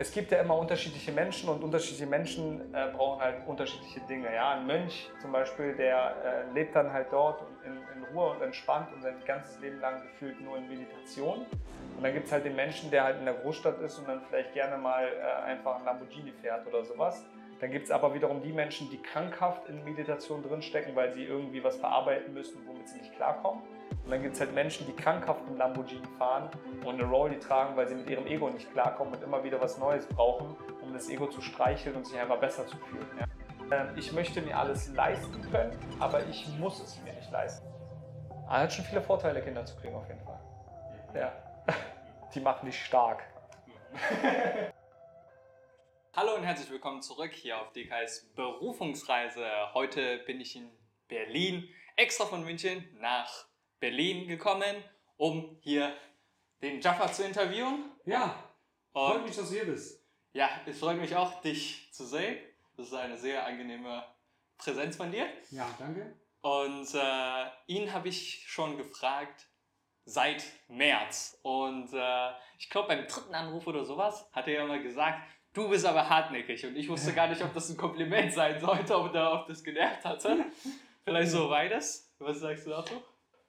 es gibt ja immer unterschiedliche Menschen und unterschiedliche Menschen äh, brauchen halt unterschiedliche Dinge. Ja? Ein Mönch zum Beispiel, der äh, lebt dann halt dort in, in, Ruhe und entspannt und sein ganzes Leben lang gefühlt nur in Meditation. Und dann gibt es halt den Menschen, der halt in der Großstadt ist und dann vielleicht gerne mal äh, einfach ein Lamborghini fährt oder sowas. Dann gibt es aber wiederum die Menschen, die krankhaft in Meditation drinstecken, weil sie irgendwie was verarbeiten müssen, womit sie nicht klarkommen. Und dann gibt es halt Menschen, die krankhaft einen Lamborghini fahren und eine Rolli tragen, weil sie mit ihrem Ego nicht klarkommen und immer wieder was Neues brauchen, um das Ego zu streicheln und sich einfach besser zu fühlen. Ja. Ähm, ich möchte mir alles leisten können, aber ich muss es mir nicht leisten. Aber ah, hat schon viele Vorteile, Kinder zu kriegen, auf jeden Fall. Ja. Die machen dich stark. Hallo und herzlich willkommen zurück hier auf DKS Berufungsreise. Heute bin ich in Berlin, extra von München nach Berlin gekommen, um hier den Jaffa zu interviewen. Ja, und freut mich, dass du hier bist. Ja, es freut mich auch, dich zu sehen. Das ist eine sehr angenehme Präsenz von dir. Ja, danke. Und äh, ihn habe ich schon gefragt seit März. Und äh, ich glaube, beim dritten Anruf oder sowas hat er ja mal gesagt, du bist aber hartnäckig. Und ich wusste gar nicht, ob das ein Kompliment sein sollte oder ob das genervt hatte. Vielleicht so beides. Was sagst du dazu?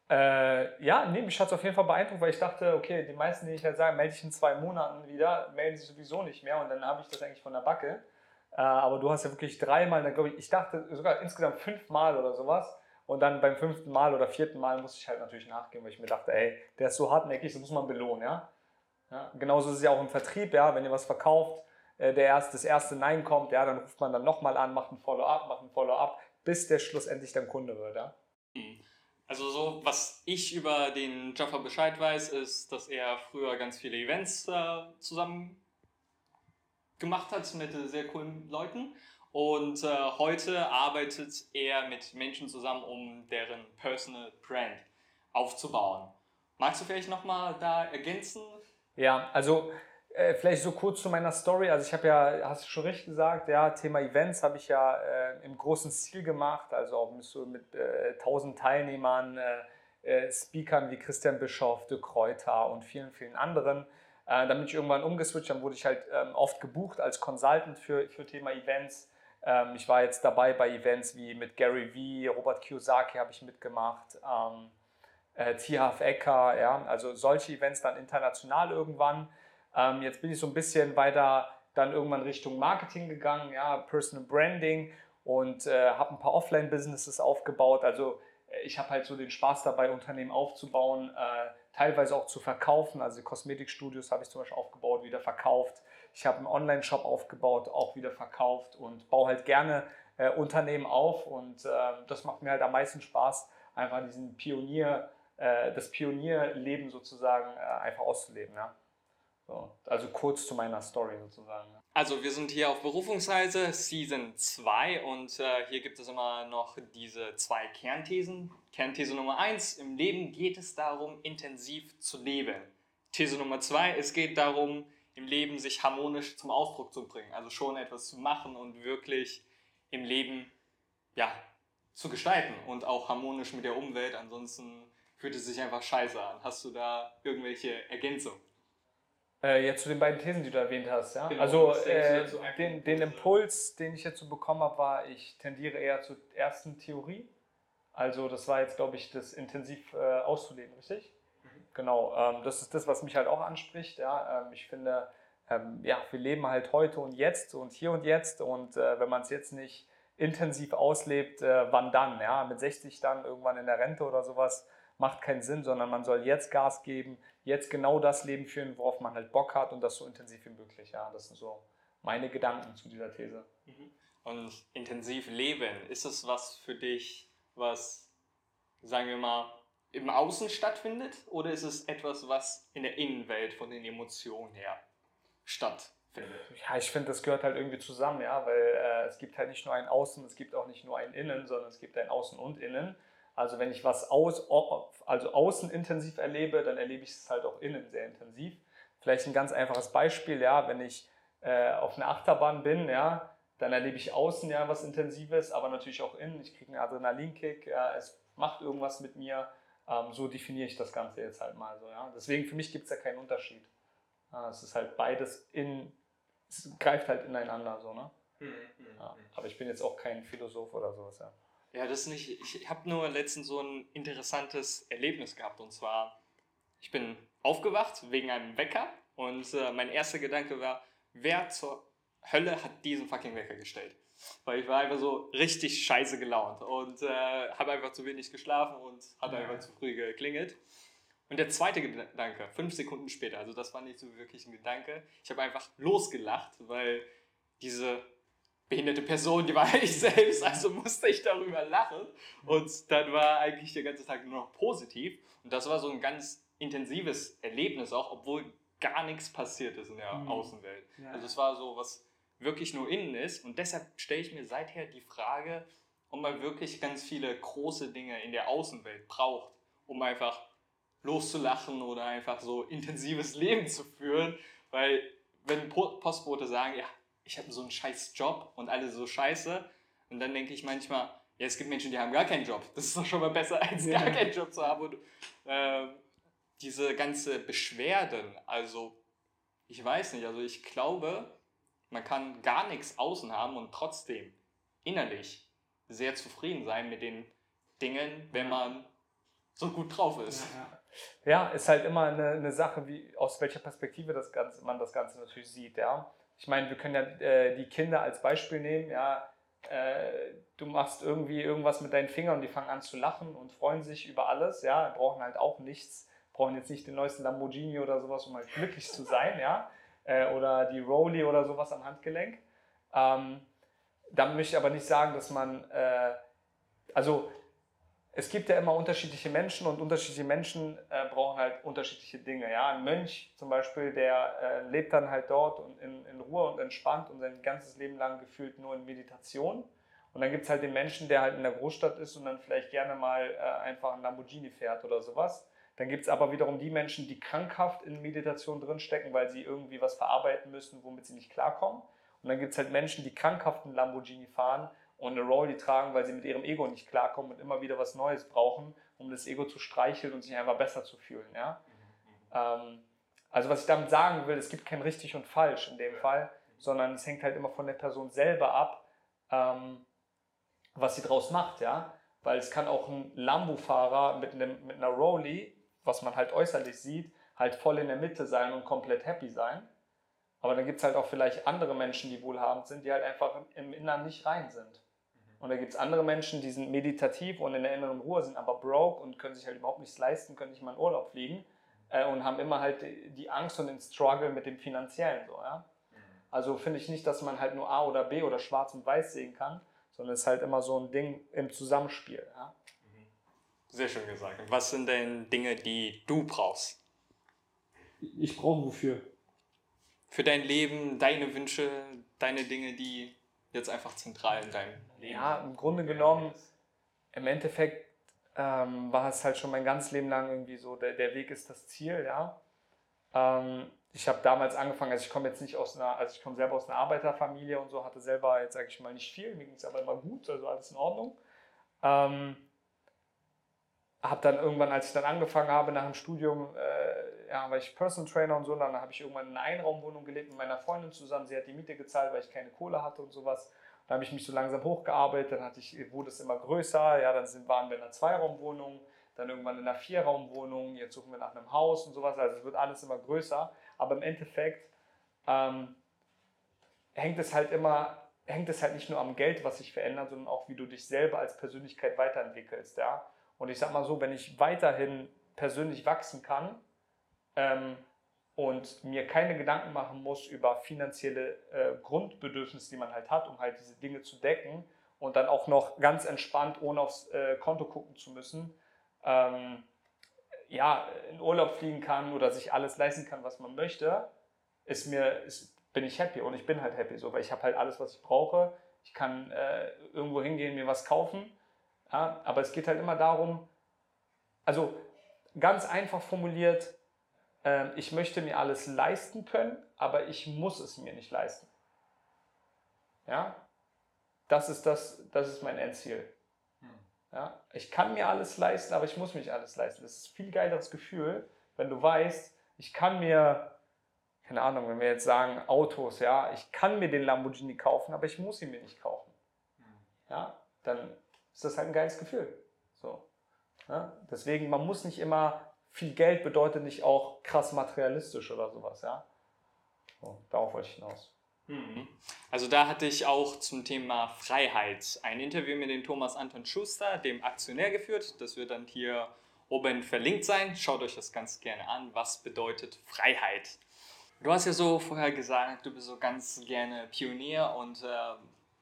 Äh, ja, nee, mich hat es auf jeden Fall beeindruckt, weil ich dachte, okay, die meisten, die ich halt sage, melde ich in zwei Monaten wieder, melden sich sowieso nicht mehr und dann habe ich das eigentlich von der Backe. Äh, aber du hast ja wirklich dreimal, dann glaube ich, ich dachte sogar insgesamt fünfmal oder sowas. Und dann beim fünften Mal oder vierten Mal musste ich halt natürlich nachgehen, weil ich mir dachte, ey, der ist so hartnäckig, das muss man belohnen, ja. ja genauso ist es ja auch im Vertrieb, ja, wenn ihr was verkauft, äh, der erst, das erste Nein kommt, ja, dann ruft man dann nochmal an, macht ein Follow-up, macht ein Follow-up, bis der schlussendlich dann Kunde wird, ja. Mhm. Also so, was ich über den Jaffa Bescheid weiß, ist, dass er früher ganz viele Events äh, zusammen gemacht hat mit sehr coolen Leuten. Und äh, heute arbeitet er mit Menschen zusammen, um deren Personal Brand aufzubauen. Magst du vielleicht nochmal da ergänzen? Ja, also äh, vielleicht so kurz zu meiner Story. Also ich habe ja, hast du schon richtig gesagt, ja, Thema Events habe ich ja äh, im großen Stil gemacht, also auch mit, so mit äh, 1000 Teilnehmern, äh, äh, Speakern wie Christian Bischoff, De Kräuter und vielen, vielen anderen. Äh, dann bin ich irgendwann umgeswitcht, dann wurde ich halt ähm, oft gebucht als Consultant für, für Thema Events. Ähm, ich war jetzt dabei bei Events wie mit Gary Vee, Robert Kiyosaki habe ich mitgemacht. Ähm, äh, T-Half Ecker, ja, also solche Events dann international irgendwann. Ähm, jetzt bin ich so ein bisschen weiter dann irgendwann Richtung Marketing gegangen, ja, Personal Branding und äh, habe ein paar Offline-Businesses aufgebaut. Also äh, ich habe halt so den Spaß dabei, Unternehmen aufzubauen, äh, teilweise auch zu verkaufen. Also Kosmetikstudios habe ich zum Beispiel aufgebaut, wieder verkauft. Ich habe einen Online-Shop aufgebaut, auch wieder verkauft und baue halt gerne äh, Unternehmen auf und äh, das macht mir halt am meisten Spaß, einfach diesen Pionier, äh, das Pionierleben sozusagen einfach auszuleben. Ja. So, also kurz zu meiner Story sozusagen. Also wir sind hier auf Berufungsreise Season 2 und äh, hier gibt es immer noch diese zwei Kernthesen. Kernthese Nummer 1, im Leben geht es darum, intensiv zu leben. These Nummer 2, es geht darum, im Leben sich harmonisch zum Ausdruck zu bringen. Also schon etwas zu machen und wirklich im Leben ja, zu gestalten und auch harmonisch mit der Umwelt. Ansonsten fühlt es sich einfach scheiße an. Hast du da irgendwelche Ergänzungen? Äh, jetzt zu den beiden Thesen, die du erwähnt hast. Ja? Genau, also äh, den, den Impuls, den ich jetzt so bekommen habe, war, ich tendiere eher zur ersten Theorie. Also das war jetzt, glaube ich, das intensiv äh, auszuleben, richtig? Mhm. Genau, ähm, das ist das, was mich halt auch anspricht. Ja? Ähm, ich finde, ähm, ja, wir leben halt heute und jetzt und hier und jetzt und äh, wenn man es jetzt nicht intensiv auslebt, äh, wann dann? Ja? Mit 60 dann irgendwann in der Rente oder sowas macht keinen Sinn, sondern man soll jetzt Gas geben, jetzt genau das Leben führen, worauf man halt Bock hat und das so intensiv wie möglich. Ja, das sind so meine Gedanken zu dieser These. Mhm. Und intensiv leben, ist es was für dich, was, sagen wir mal, im Außen stattfindet oder ist es etwas, was in der Innenwelt von den Emotionen her stattfindet? Ja, ich finde, das gehört halt irgendwie zusammen, ja, weil äh, es gibt halt nicht nur ein Außen, es gibt auch nicht nur ein Innen, sondern es gibt ein Außen und Innen. Also wenn ich was aus, also außen intensiv erlebe, dann erlebe ich es halt auch innen sehr intensiv. Vielleicht ein ganz einfaches Beispiel, ja, wenn ich äh, auf einer Achterbahn bin, ja, dann erlebe ich außen ja was Intensives, aber natürlich auch innen. Ich kriege einen Adrenalinkick, ja, es macht irgendwas mit mir. Ähm, so definiere ich das Ganze jetzt halt mal so. Ja. Deswegen für mich gibt es ja keinen Unterschied. Ja, es ist halt beides in es greift halt ineinander so, ne? Hm, hm, Ja. hm. Aber ich bin jetzt auch kein Philosoph oder sowas, ja. Ja, das nicht. Ich habe nur letztens so ein interessantes Erlebnis gehabt. Und zwar, ich bin aufgewacht wegen einem Wecker und äh, mein erster Gedanke war, wer zur Hölle hat diesen fucking Wecker gestellt? Weil ich war einfach so richtig scheiße gelaunt und äh, habe einfach zu wenig geschlafen und hat Ja. einfach zu früh geklingelt. Und der zweite Gedanke, fünf Sekunden später, also das war nicht so wirklich ein Gedanke, ich habe einfach losgelacht, weil diese behinderte Person, die war ich selbst, also musste ich darüber lachen. Und dann war eigentlich der ganze Tag nur noch positiv. Und das war so ein ganz intensives Erlebnis auch, obwohl gar nichts passiert ist in der Mhm. Außenwelt. Ja. Also es war so, was wirklich nur innen ist. Und deshalb stelle ich mir seither die Frage, ob man wirklich ganz viele große Dinge in der Außenwelt braucht, um einfach loszulachen oder einfach so intensives Leben zu führen. Weil wenn Po- Postbote sagen, ja, ich habe so einen scheiß Job und alle so scheiße, und dann denke ich manchmal, ja, es gibt Menschen, die haben gar keinen Job. Das ist doch schon mal besser, als Ja. gar keinen Job zu haben. Und ähm, diese ganze Beschwerden, also ich weiß nicht, also ich glaube, man kann gar nichts außen haben und trotzdem innerlich sehr zufrieden sein mit den Dingen, wenn man so gut drauf ist. Ja, ist halt immer eine, eine Sache, wie, aus welcher Perspektive das Ganze, man das Ganze natürlich sieht, ja. Ich meine, wir können ja äh, die Kinder als Beispiel nehmen, ja. Äh, du machst irgendwie irgendwas mit deinen Fingern und die fangen an zu lachen und freuen sich über alles, ja. Brauchen halt auch nichts, brauchen jetzt nicht den neuesten Lamborghini oder sowas, um halt glücklich zu sein, ja. Äh, oder die Rolli oder sowas am Handgelenk. Ähm, damit möchte ich aber nicht sagen, dass man, äh, also es gibt ja immer unterschiedliche Menschen und unterschiedliche Menschen äh, brauchen halt unterschiedliche Dinge. Ja? Ein Mönch zum Beispiel, der äh, lebt dann halt dort und in, in Ruhe und entspannt und sein ganzes Leben lang gefühlt nur in Meditation. Und dann gibt es halt den Menschen, der halt in der Großstadt ist und dann vielleicht gerne mal äh, einfach ein Lamborghini fährt oder sowas. Dann gibt es aber wiederum die Menschen, die krankhaft in Meditation drinstecken, weil sie irgendwie was verarbeiten müssen, womit sie nicht klarkommen. Und dann gibt es halt Menschen, die krankhaft einen Lamborghini fahren und eine Rolli tragen, weil sie mit ihrem Ego nicht klarkommen und immer wieder was Neues brauchen, um das Ego zu streicheln und sich einfach besser zu fühlen. Ja? Ähm, also was ich damit sagen will, es gibt kein richtig und falsch in dem Fall, sondern es hängt halt immer von der Person selber ab, ähm, was sie draus macht. Ja? Weil es kann auch ein Lambo-Fahrer mit, einem, mit einer Rolli, was man halt äußerlich sieht, halt voll in der Mitte sein und komplett happy sein. Aber dann gibt es halt auch vielleicht andere Menschen, die wohlhabend sind, die halt einfach im- im Inneren nicht rein sind. Und da gibt es andere Menschen, die sind meditativ und in der inneren Ruhe, sind aber broke und können sich halt überhaupt nichts leisten, können nicht mal in Urlaub fliegen äh, und haben immer halt die, Angst und den Struggle mit dem Finanziellen. So, ja? Also finde ich nicht, dass man halt nur A oder B oder schwarz und weiß sehen kann, sondern es ist halt immer so ein Ding im Zusammenspiel. Ja? Sehr schön gesagt. Und Was sind denn Dinge, die du brauchst? Ich brauche wofür? Für dein Leben, deine Wünsche, deine Dinge, die jetzt einfach zentral in deinem Leben Ja, im Grunde genommen, im Endeffekt ähm, war es halt schon mein ganzes Leben lang irgendwie so, der, der Weg ist das Ziel, ja. Ähm, ich habe damals angefangen, also ich komme jetzt nicht aus einer, also ich komme selber aus einer Arbeiterfamilie und so, hatte selber jetzt, sage ich mal, nicht viel, mir ging es aber immer gut, also alles in Ordnung. Ähm, habe dann irgendwann, als ich dann angefangen habe nach dem Studium, äh, ja, war ich Personal Trainer und so, dann habe ich irgendwann in einer Einraumwohnung gelebt mit meiner Freundin zusammen. Sie hat die Miete gezahlt, weil ich keine Kohle hatte und sowas. Dann habe ich mich so langsam hochgearbeitet, dann hatte ich, wurde es immer größer, ja, dann sind, waren wir in einer Zweiraumwohnung, dann irgendwann in einer Vierraumwohnung, jetzt suchen wir nach einem Haus und sowas, also es wird alles immer größer, aber im Endeffekt ähm, hängt es halt immer, hängt es halt nicht nur am Geld, was sich verändert, sondern auch, wie du dich selber als Persönlichkeit weiterentwickelst, ja. Und ich sag mal so, wenn ich weiterhin persönlich wachsen kann ähm, und mir keine Gedanken machen muss über finanzielle äh, Grundbedürfnisse, die man halt hat, um halt diese Dinge zu decken und dann auch noch ganz entspannt, ohne aufs äh, Konto gucken zu müssen, ähm, ja, in Urlaub fliegen kann oder sich alles leisten kann, was man möchte, ist mir, ist, bin ich happy und ich bin halt happy so, weil ich habe halt alles, was ich brauche. Ich kann äh, irgendwo hingehen, mir was kaufen. Ja, aber es geht halt immer darum, also ganz einfach formuliert, ähm, ich möchte mir alles leisten können, aber ich muss es mir nicht leisten. Ja, das ist, das, das ist mein Endziel. Ja, ich kann mir alles leisten, aber ich muss mich alles leisten. Das ist ein viel geileres Gefühl, wenn du weißt, ich kann mir, keine Ahnung, wenn wir jetzt sagen Autos, ja, ich kann mir den Lamborghini kaufen, aber ich muss ihn mir nicht kaufen. Ja, dann ist das halt ein geiles Gefühl. So. Ja? Deswegen, man muss nicht immer, viel Geld bedeutet nicht auch krass materialistisch oder sowas, ja. So, darauf wollte ich hinaus. Mhm. Also da hatte ich auch zum Thema Freiheit ein Interview mit dem Thomas Anton Schuster, dem Aktionär, geführt. Das wird dann hier oben verlinkt sein. Schaut euch das ganz gerne an. Was bedeutet Freiheit? Du hast ja so vorher gesagt, du bist so ganz gerne Pionier und äh,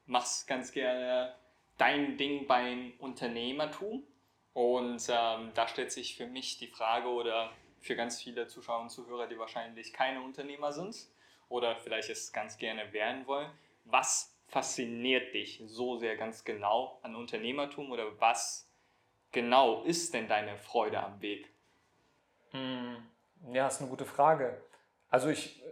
machst ganz gerne dein Ding beim Unternehmertum. Und ähm, da stellt sich für mich die Frage oder für ganz viele Zuschauer und Zuhörer, die wahrscheinlich keine Unternehmer sind oder vielleicht es ganz gerne werden wollen, was fasziniert dich so sehr ganz genau an Unternehmertum oder was genau ist denn deine Freude am Weg? Hm, ja, ist eine gute Frage. Also ich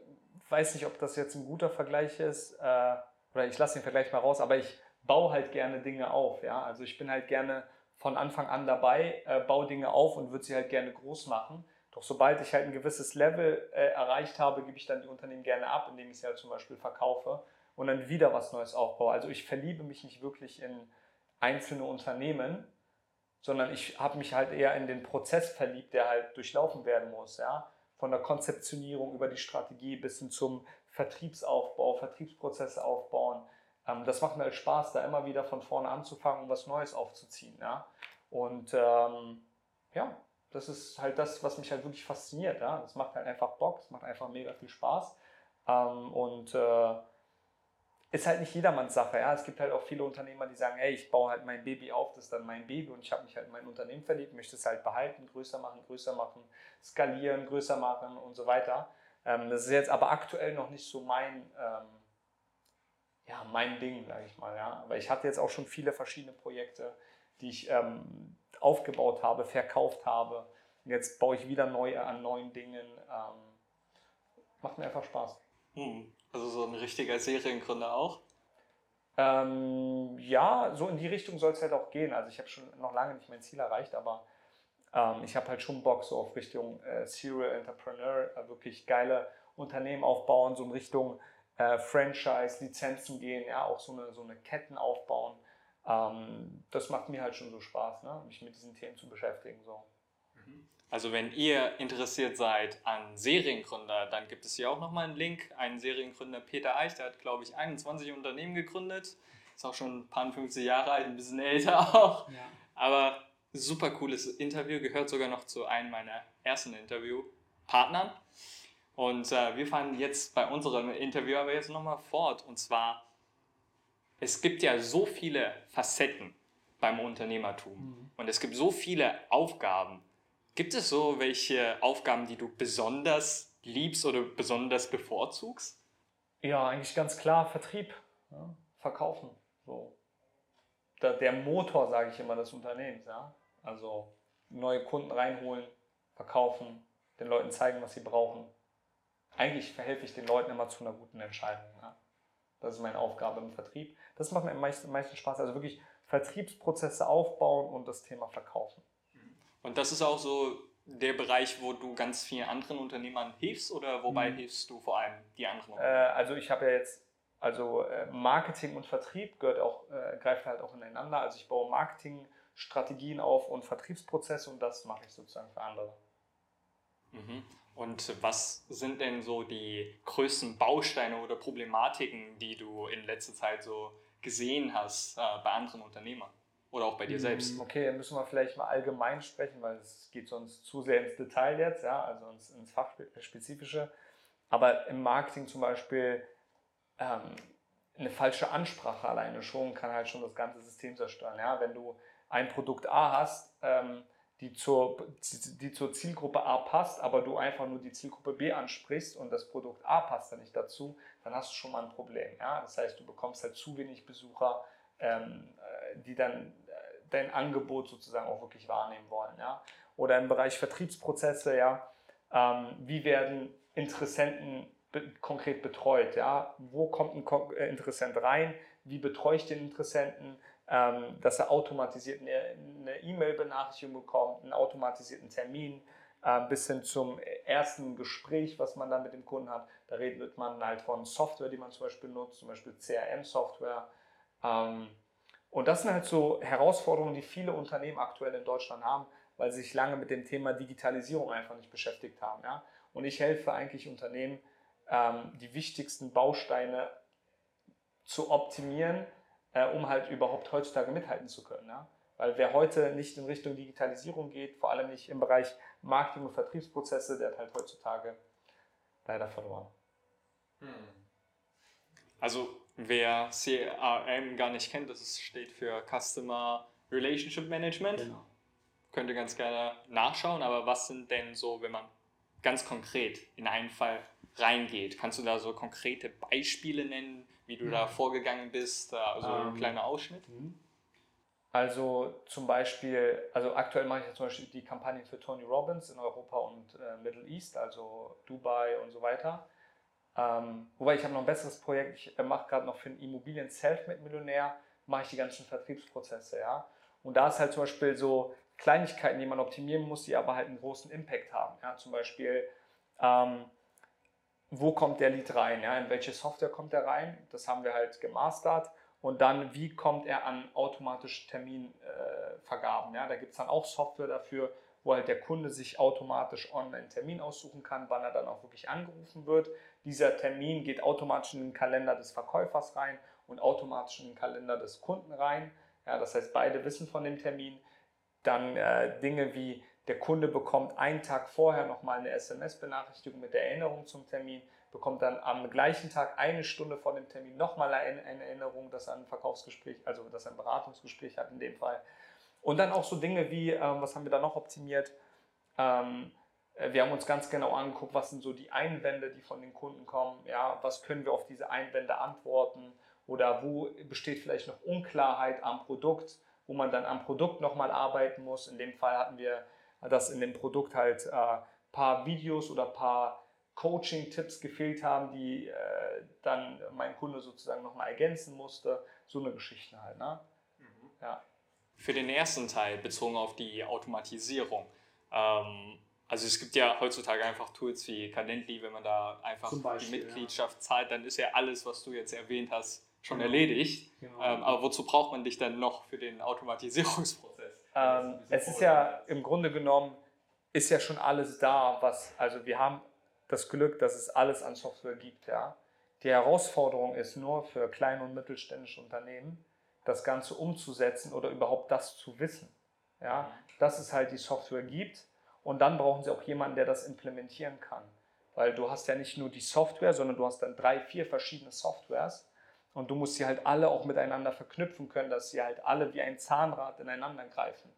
weiß nicht, ob das jetzt ein guter Vergleich ist äh, oder ich lasse den Vergleich mal raus, aber ich baue halt gerne Dinge auf. Ja? Also ich bin halt gerne von Anfang an dabei, äh, baue Dinge auf und würde sie halt gerne groß machen. Doch sobald ich halt ein gewisses Level äh, erreicht habe, gebe ich dann die Unternehmen gerne ab, indem ich sie halt zum Beispiel verkaufe und dann wieder was Neues aufbaue. Also ich verliebe mich nicht wirklich in einzelne Unternehmen, sondern ich habe mich halt eher in den Prozess verliebt, der halt durchlaufen werden muss. Ja? Von der Konzeptionierung über die Strategie bis hin zum Vertriebsaufbau, Vertriebsprozesse aufbauen, ähm, das macht mir halt Spaß, da immer wieder von vorne anzufangen und was Neues aufzuziehen. Ja? Und ähm, ja, das ist halt das, was mich halt wirklich fasziniert. Ja? Das macht halt einfach Bock, es macht einfach mega viel Spaß. Ähm, und äh, ist halt nicht jedermanns Sache. Ja? Es gibt halt auch viele Unternehmer, die sagen, ey, ich baue halt mein Baby auf, das ist dann mein Baby und ich habe mich halt in mein Unternehmen verliebt, möchte es halt behalten, größer machen, größer machen, skalieren, größer machen und so weiter. Ähm, das ist jetzt aber aktuell noch nicht so mein, ähm, ja, mein Ding, sage ich mal. Ja. Aber ich hatte jetzt auch schon viele verschiedene Projekte, die ich ähm, aufgebaut habe, verkauft habe. Und jetzt baue ich wieder neu an neuen Dingen. Ähm, macht mir einfach Spaß. Hm. Also so ein richtiger Seriengründer auch? Ähm, ja, so in die Richtung soll es halt auch gehen. Also ich habe schon noch lange nicht mein Ziel erreicht, aber ähm, ich habe halt schon Bock so auf Richtung äh, Serial Entrepreneur, äh, wirklich geile Unternehmen aufbauen, so in Richtung äh, Franchise, Lizenzen gehen, ja, auch so eine, so eine Ketten aufbauen. Ähm, das macht mir halt schon so Spaß, ne? mich mit diesen Themen zu beschäftigen. So. Mhm. Also wenn ihr interessiert seid an Seriengründer, dann gibt es hier auch nochmal einen Link. Ein Seriengründer, Peter Eich, der hat, glaube ich, 21 Unternehmen gegründet. Ist auch schon ein paar 50 Jahre alt, ein bisschen älter auch. Ja. Aber super cooles Interview, gehört sogar noch zu einem meiner ersten Interviewpartnern. Und äh, wir fahren jetzt bei unserem Interview aber jetzt nochmal fort. Und zwar, es gibt ja so viele Facetten beim Unternehmertum. Mhm. Und es gibt so viele Aufgaben. Gibt es so welche Aufgaben, die du besonders liebst oder besonders bevorzugst? Ja, eigentlich ganz klar Vertrieb, ja, Verkaufen. So. Der, der Motor, sage ich immer, des Unternehmens. Ja? Also neue Kunden reinholen, verkaufen, den Leuten zeigen, was sie brauchen eigentlich verhelfe ich den Leuten immer zu einer guten Entscheidung. Ja. Das ist meine Aufgabe im Vertrieb. Das macht mir am meisten, am meisten Spaß. Also wirklich Vertriebsprozesse aufbauen und das Thema verkaufen. Und das ist auch so der Bereich, wo du ganz vielen anderen Unternehmern hilfst oder wobei mhm. hilfst du vor allem die anderen? Äh, also ich habe ja jetzt, also äh, Marketing und Vertrieb gehört auch, äh, greift halt auch ineinander. Also ich baue Marketingstrategien auf und Vertriebsprozesse und das mache ich sozusagen für andere. Mhm. Und was sind denn so die größten Bausteine oder Problematiken, die du in letzter Zeit so gesehen hast äh, bei anderen Unternehmern oder auch bei dir selbst? Mm, okay, müssen wir vielleicht mal allgemein sprechen, weil es geht sonst zu sehr ins Detail jetzt, ja, also ins, ins Fachspezifische. Aber im Marketing zum Beispiel ähm, eine falsche Ansprache alleine schon kann halt schon das ganze System zerstören. Ja? Wenn du ein Produkt A hast, ähm, die zur, die zur Zielgruppe A passt, aber du einfach nur die Zielgruppe B ansprichst und das Produkt A passt dann nicht dazu, dann hast du schon mal ein Problem. Ja? Das heißt, du bekommst halt zu wenig Besucher, ähm, äh, die dann äh, dein Angebot sozusagen auch wirklich wahrnehmen wollen. Ja? Oder im Bereich Vertriebsprozesse, ja, ähm, wie werden Interessenten be konkret betreut? Ja? Wo kommt ein äh, Interessent rein? Wie betreue ich den Interessenten? Ähm, dass er automatisiert eine E-Mail-Benachrichtigung bekommt, einen automatisierten Termin, äh, bis hin zum ersten Gespräch, was man dann mit dem Kunden hat. Da redet man halt von Software, die man zum Beispiel nutzt, zum Beispiel CRM-Software. Ähm, und das sind halt so Herausforderungen, die viele Unternehmen aktuell in Deutschland haben, weil sie sich lange mit dem Thema Digitalisierung einfach nicht beschäftigt haben. Und ich helfe eigentlich Unternehmen, ähm, die wichtigsten Bausteine zu optimieren, äh, um halt überhaupt heutzutage mithalten zu können. Ja? Weil wer heute nicht in Richtung Digitalisierung geht, vor allem nicht im Bereich Marketing und Vertriebsprozesse, der hat halt heutzutage leider verloren. Hm. Also wer CRM gar nicht kennt, das steht für Customer Relationship Management. Genau. Könnt ihr ganz gerne nachschauen, aber was sind denn so, wenn man ganz konkret in einen Fall reingeht, kannst du da so konkrete Beispiele nennen, wie du da vorgegangen bist, also ähm, ein kleiner Ausschnitt? Mhm. Also zum Beispiel, also aktuell mache ich ja zum Beispiel die Kampagne für Tony Robbins in Europa und äh, Middle East, also Dubai und so weiter. Ähm, wobei ich habe noch ein besseres Projekt, ich äh, mache gerade noch für einen Immobilien Selfmade-Millionär, mache ich die ganzen Vertriebsprozesse, ja. Und da ist halt zum Beispiel so Kleinigkeiten, die man optimieren muss, die aber halt einen großen Impact haben. Ja. Zum Beispiel, ähm, wo kommt der Lead rein, ja, in welche Software kommt der rein, das haben wir halt gemastert und dann, wie kommt er an automatische Terminvergaben. Äh, ja? Da gibt es dann auch Software dafür, wo halt der Kunde sich automatisch online Termin aussuchen kann, wann er dann auch wirklich angerufen wird. Dieser Termin geht automatisch in den Kalender des Verkäufers rein und automatisch in den Kalender des Kunden rein. Ja, das heißt, beide wissen von dem Termin. Dann äh, Dinge wie der Kunde bekommt einen Tag vorher nochmal eine SMS-Benachrichtigung mit der Erinnerung zum Termin bekommt dann am gleichen Tag eine Stunde vor dem Termin nochmal eine, Erinnerung, dass er ein Verkaufsgespräch, also dass er ein Beratungsgespräch hat in dem Fall. Und dann auch so Dinge wie, ähm, was haben wir da noch optimiert? Ähm, äh, wir haben uns ganz genau angeguckt, was sind so die Einwände, die von den Kunden kommen. Ja, was können wir auf diese Einwände antworten? Oder wo besteht vielleicht noch Unklarheit am Produkt, wo man dann am Produkt nochmal arbeiten muss? In dem Fall hatten wir, dass in dem Produkt halt ein äh, paar Videos oder ein paar Coaching-Tipps gefehlt haben, die äh, dann mein Kunde sozusagen nochmal ergänzen musste. So eine Geschichte halt. Ne? Mhm. Ja. Für den ersten Teil bezogen auf die Automatisierung. Ähm, also es gibt ja heutzutage einfach Tools wie Calendly, wenn man da einfach Beispiel, die Mitgliedschaft ja. zahlt, dann ist ja alles, was du jetzt erwähnt hast, schon genau. erledigt. Genau. Ähm, aber wozu braucht man dich dann noch für den Automatisierungsprozess? Ähm, es ist ja im Grunde genommen, ist ja schon alles da, was, also wir haben das Glück, dass es alles an Software gibt. Ja. Die Herausforderung ist nur für kleine und mittelständische Unternehmen, das Ganze umzusetzen oder überhaupt das zu wissen. Ja. Dass es halt die Software gibt und dann brauchen sie auch jemanden, der das implementieren kann. Weil du hast ja nicht nur die Software, sondern du hast dann drei, vier verschiedene Softwares und du musst sie halt alle auch miteinander verknüpfen können, dass sie halt alle wie ein Zahnrad ineinander greifen.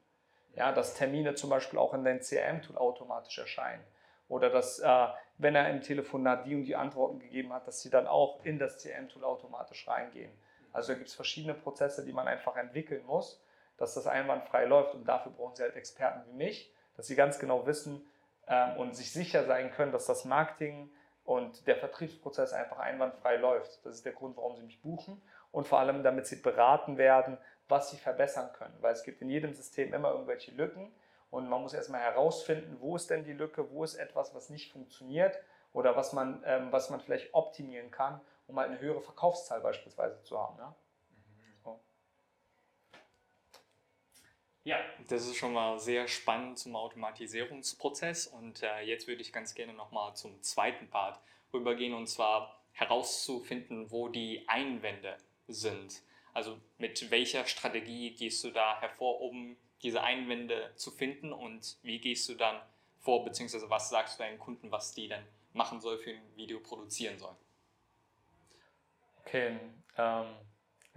Ja, dass Termine zum Beispiel auch in dein CRM-Tool automatisch erscheinen oder dass, äh, wenn er im Telefonat die und die Antworten gegeben hat, dass sie dann auch in das CM-Tool automatisch reingehen. Also gibt es verschiedene Prozesse, die man einfach entwickeln muss, dass das einwandfrei läuft. Und dafür brauchen sie halt Experten wie mich, dass sie ganz genau wissen ähm, und sich sicher sein können, dass das Marketing und der Vertriebsprozess einfach einwandfrei läuft. Das ist der Grund, warum sie mich buchen. Und vor allem, damit sie beraten werden, was sie verbessern können. Weil es gibt in jedem System immer irgendwelche Lücken und man muss erstmal herausfinden, wo ist denn die Lücke, wo ist etwas, was nicht funktioniert oder was man, ähm, was man vielleicht optimieren kann, um halt eine höhere Verkaufszahl beispielsweise zu haben. Ja? Ja, das ist schon mal sehr spannend zum Automatisierungsprozess. Und äh, jetzt würde ich ganz gerne nochmal zum zweiten Part rübergehen und zwar herauszufinden, wo die Einwände sind. Also mit welcher Strategie gehst du da hervor, um diese Einwände zu finden und wie gehst du dann vor, beziehungsweise was sagst du deinen Kunden, was die dann machen soll für ein Video produzieren sollen? Okay, ähm,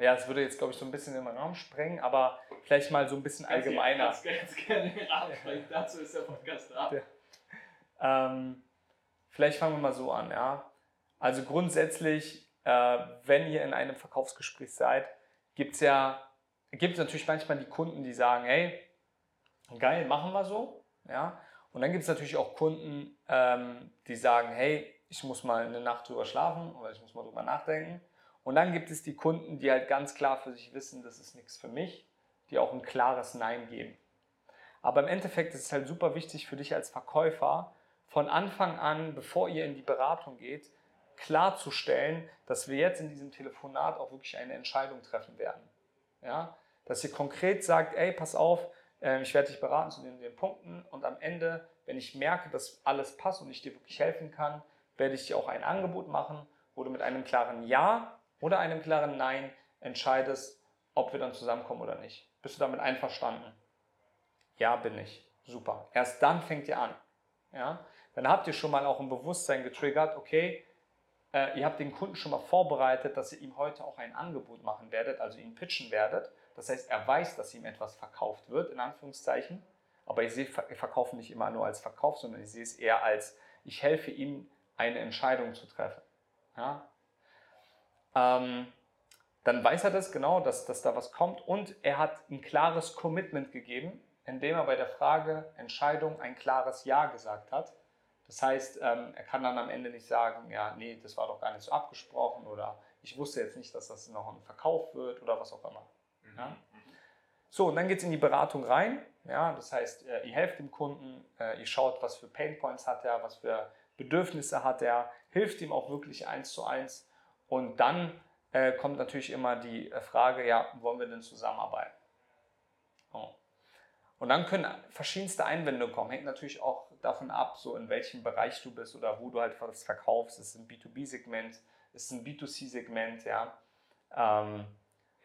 ja, es würde jetzt, glaube ich, so ein bisschen in den Raum sprengen, aber vielleicht mal so ein bisschen ganz allgemeiner. Ganz, ganz gerne den Rahmen sprengen, dazu ist der Podcast da. Ja. Ähm, vielleicht fangen wir mal so an, ja. Also grundsätzlich, äh, wenn ihr in einem Verkaufsgespräch seid, gibt es ja gibt es natürlich manchmal die Kunden, die sagen, hey, geil, machen wir so. Ja? Und dann gibt es natürlich auch Kunden, ähm, die sagen, hey, ich muss mal eine Nacht drüber schlafen oder ich muss mal drüber nachdenken. Und dann gibt es die Kunden, die halt ganz klar für sich wissen, das ist nichts für mich, die auch ein klares Nein geben. Aber im Endeffekt ist es halt super wichtig für dich als Verkäufer, von Anfang an, bevor ihr in die Beratung geht, klarzustellen, dass wir jetzt in diesem Telefonat auch wirklich eine Entscheidung treffen werden. Ja? Dass ihr konkret sagt, ey, pass auf, äh, ich werde dich beraten zu den, den Punkten und am Ende, wenn ich merke, dass alles passt und ich dir wirklich helfen kann, werde ich dir auch ein Angebot machen, wo du mit einem klaren Ja oder einem klaren Nein entscheidest, ob wir dann zusammenkommen oder nicht. Bist du damit einverstanden? Ja, bin ich. Super. Erst dann fängt ihr an. Ja? Dann habt ihr schon mal auch ein Bewusstsein getriggert, okay, äh, ihr habt den Kunden schon mal vorbereitet, dass ihr ihm heute auch ein Angebot machen werdet, also ihn pitchen werdet. Das heißt, er weiß, dass ihm etwas verkauft wird, in Anführungszeichen. Aber ich sehe Verkaufen nicht immer nur als Verkauf, sondern ich sehe es eher als, ich helfe ihm, eine Entscheidung zu treffen. Ja? Ähm, dann weiß er das genau, dass, dass da was kommt und er hat ein klares Commitment gegeben, indem er bei der Frage Entscheidung ein klares Ja gesagt hat. Das heißt, ähm, er kann dann am Ende nicht sagen, ja, nee, das war doch gar nicht so abgesprochen oder ich wusste jetzt nicht, dass das noch ein Verkauf wird oder was auch immer. Mhm. Ja? So, und dann geht es in die Beratung rein. Ja, das heißt, äh, ihr helft dem Kunden, äh, ihr schaut, was für Painpoints hat er, was für Bedürfnisse hat er, hilft ihm auch wirklich eins zu eins. Und dann äh, kommt natürlich immer die äh, Frage, ja, wollen wir denn zusammenarbeiten? Oh. Und dann können verschiedenste Einwände kommen. Hängt natürlich auch davon ab, so in welchem Bereich du bist oder wo du halt was verkaufst. Ist es ein B2B-Segment? Ist es ein B2C-Segment? Ja. Ähm,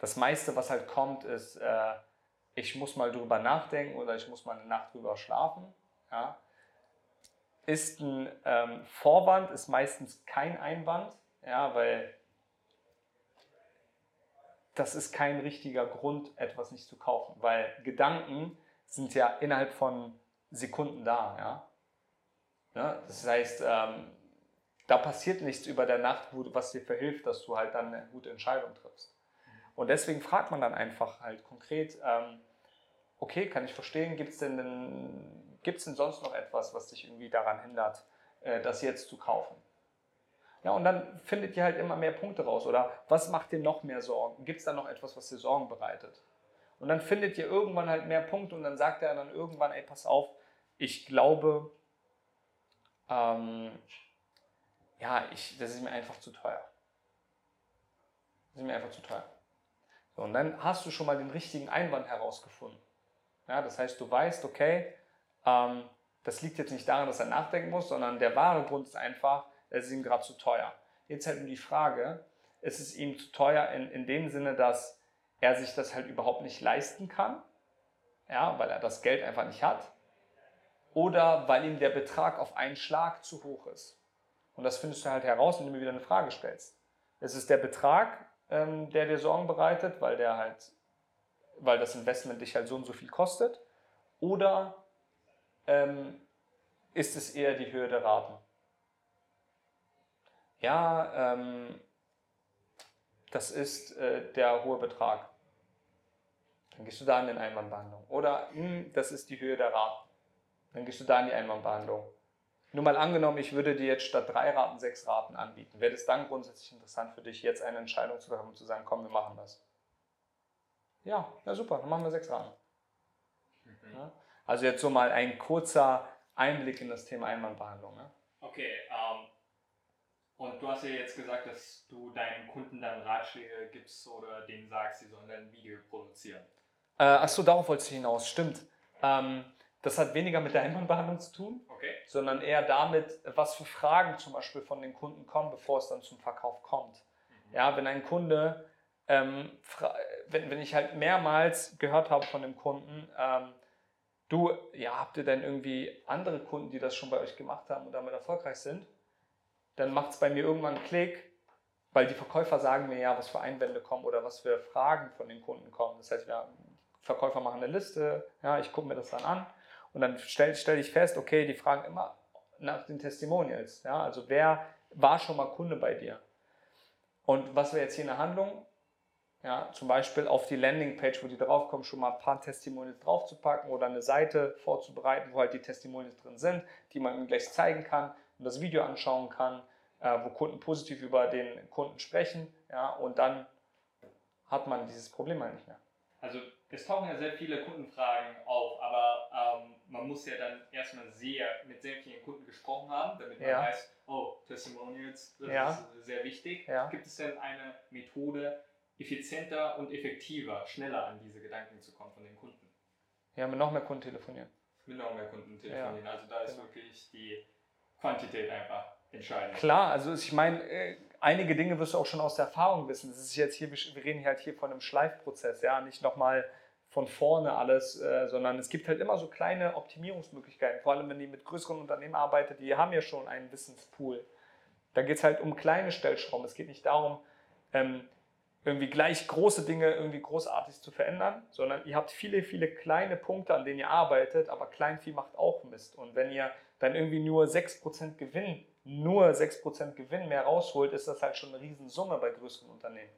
das meiste, was halt kommt, ist, äh, ich muss mal drüber nachdenken oder ich muss mal eine Nacht drüber schlafen. Ja. Ist ein ähm, Vorwand, ist meistens kein Einwand, ja, weil das ist kein richtiger Grund, etwas nicht zu kaufen, weil Gedanken sind ja innerhalb von Sekunden da. Ja? ja das heißt, ähm, da passiert nichts über der Nacht, was dir verhilft, dass du halt dann eine gute Entscheidung triffst. Und deswegen fragt man dann einfach halt konkret, ähm, okay, kann ich verstehen, gibt es denn, denn sonst noch etwas, was dich irgendwie daran hindert, äh, das jetzt zu kaufen? Ja, und dann findet ihr halt immer mehr Punkte raus. Oder was macht dir noch mehr Sorgen? Gibt es da noch etwas, was dir Sorgen bereitet? Und dann findet ihr irgendwann halt mehr Punkte und dann sagt er dann irgendwann, ey, pass auf, ich glaube, ähm, ja, ich, das ist mir einfach zu teuer. Das ist mir einfach zu teuer. So, und dann hast du schon mal den richtigen Einwand herausgefunden. Ja, das heißt, du weißt, okay, ähm, das liegt jetzt nicht daran, dass er nachdenken muss, sondern der wahre Grund ist einfach, es ist ihm gerade zu teuer. Jetzt halt nur die Frage, ist es ihm zu teuer in, in dem Sinne, dass er sich das halt überhaupt nicht leisten kann, ja, weil er das Geld einfach nicht hat, oder weil ihm der Betrag auf einen Schlag zu hoch ist. Und das findest du halt heraus, indem du wieder eine Frage stellst. Ist es der Betrag, ähm, der dir Sorgen bereitet, weil der halt, weil das Investment dich halt so und so viel kostet, oder ähm, ist es eher die Höhe der Raten? Ja, ähm, das ist äh, der hohe Betrag. Dann gehst du da in die Einwandbehandlung. Oder mh, hm, das ist die Höhe der Raten. Dann gehst du da in die Einwandbehandlung. Nur mal angenommen, ich würde dir jetzt statt drei Raten sechs Raten anbieten. Wäre das dann grundsätzlich interessant für dich, jetzt eine Entscheidung zu treffen und zu sagen, komm, wir machen das? Ja, ja super, dann machen wir sechs Raten. Mhm. Ja? Also jetzt so mal ein kurzer Einblick in das Thema Einwandbehandlung. Ne? Okay, ähm, und du hast ja jetzt gesagt, dass du deinen Kunden dann Ratschläge gibst oder denen sagst, sie sollen ein Video produzieren. Äh, achso, darauf wolltest du hinaus. Stimmt. Ähm, das hat weniger mit der Einwandbehandlung zu tun, okay. sondern eher damit, was für Fragen zum Beispiel von den Kunden kommen, bevor es dann zum Verkauf kommt. Mhm. Ja, wenn ein Kunde, ähm, wenn, wenn ich halt mehrmals gehört habe von dem Kunden, ähm, du, ja, habt ihr denn irgendwie andere Kunden, die das schon bei euch gemacht haben und damit erfolgreich sind? Dann macht es bei mir irgendwann einen Klick, weil die Verkäufer sagen mir ja, was für Einwände kommen oder was für Fragen von den Kunden kommen. Das heißt, ja, Verkäufer machen eine Liste, ja, ich gucke mir das dann an und dann stelle stell ich fest, okay, die fragen immer nach den Testimonials. Ja, also wer war schon mal Kunde bei dir? Und was wäre jetzt hier eine Handlung? Ja, zum Beispiel auf die Landingpage, wo die draufkommen, schon mal ein paar Testimonials draufzupacken oder eine Seite vorzubereiten, wo halt die Testimonials drin sind, die man gleich zeigen kann und das Video anschauen kann, äh, wo Kunden positiv über den Kunden sprechen. Ja, und dann hat man dieses Problem halt nicht mehr. also es tauchen ja sehr viele Kundenfragen auf, aber ähm, man muss ja dann erstmal sehr mit sehr vielen Kunden gesprochen haben, damit man Ja. weiß, oh, Testimonials, das Ja. ist sehr wichtig. Ja. Gibt es denn eine Methode, effizienter und effektiver, schneller an diese Gedanken zu kommen von den Kunden? Ja, mit noch mehr Kunden telefonieren. Mit noch mehr Kunden telefonieren. Also da ist genau. wirklich die Quantität einfach entscheidend. Klar, also ich meine, äh, einige Dinge wirst du auch schon aus der Erfahrung wissen. Das ist jetzt hier, wir reden halt hier von einem Schleifprozess, ja, nicht nochmal von vorne alles, äh, sondern es gibt halt immer so kleine Optimierungsmöglichkeiten. Vor allem, wenn die mit größeren Unternehmen arbeitet, die haben ja schon einen Wissenspool. Da geht es halt um kleine Stellschrauben. Es geht nicht darum, ähm, irgendwie gleich große Dinge irgendwie großartig zu verändern, sondern ihr habt viele, viele kleine Punkte, an denen ihr arbeitet, aber Kleinvieh macht auch Mist. Und wenn ihr dann irgendwie nur 6% Gewinn, nur 6% Gewinn mehr rausholt, ist das halt schon eine Riesensumme bei größeren Unternehmen.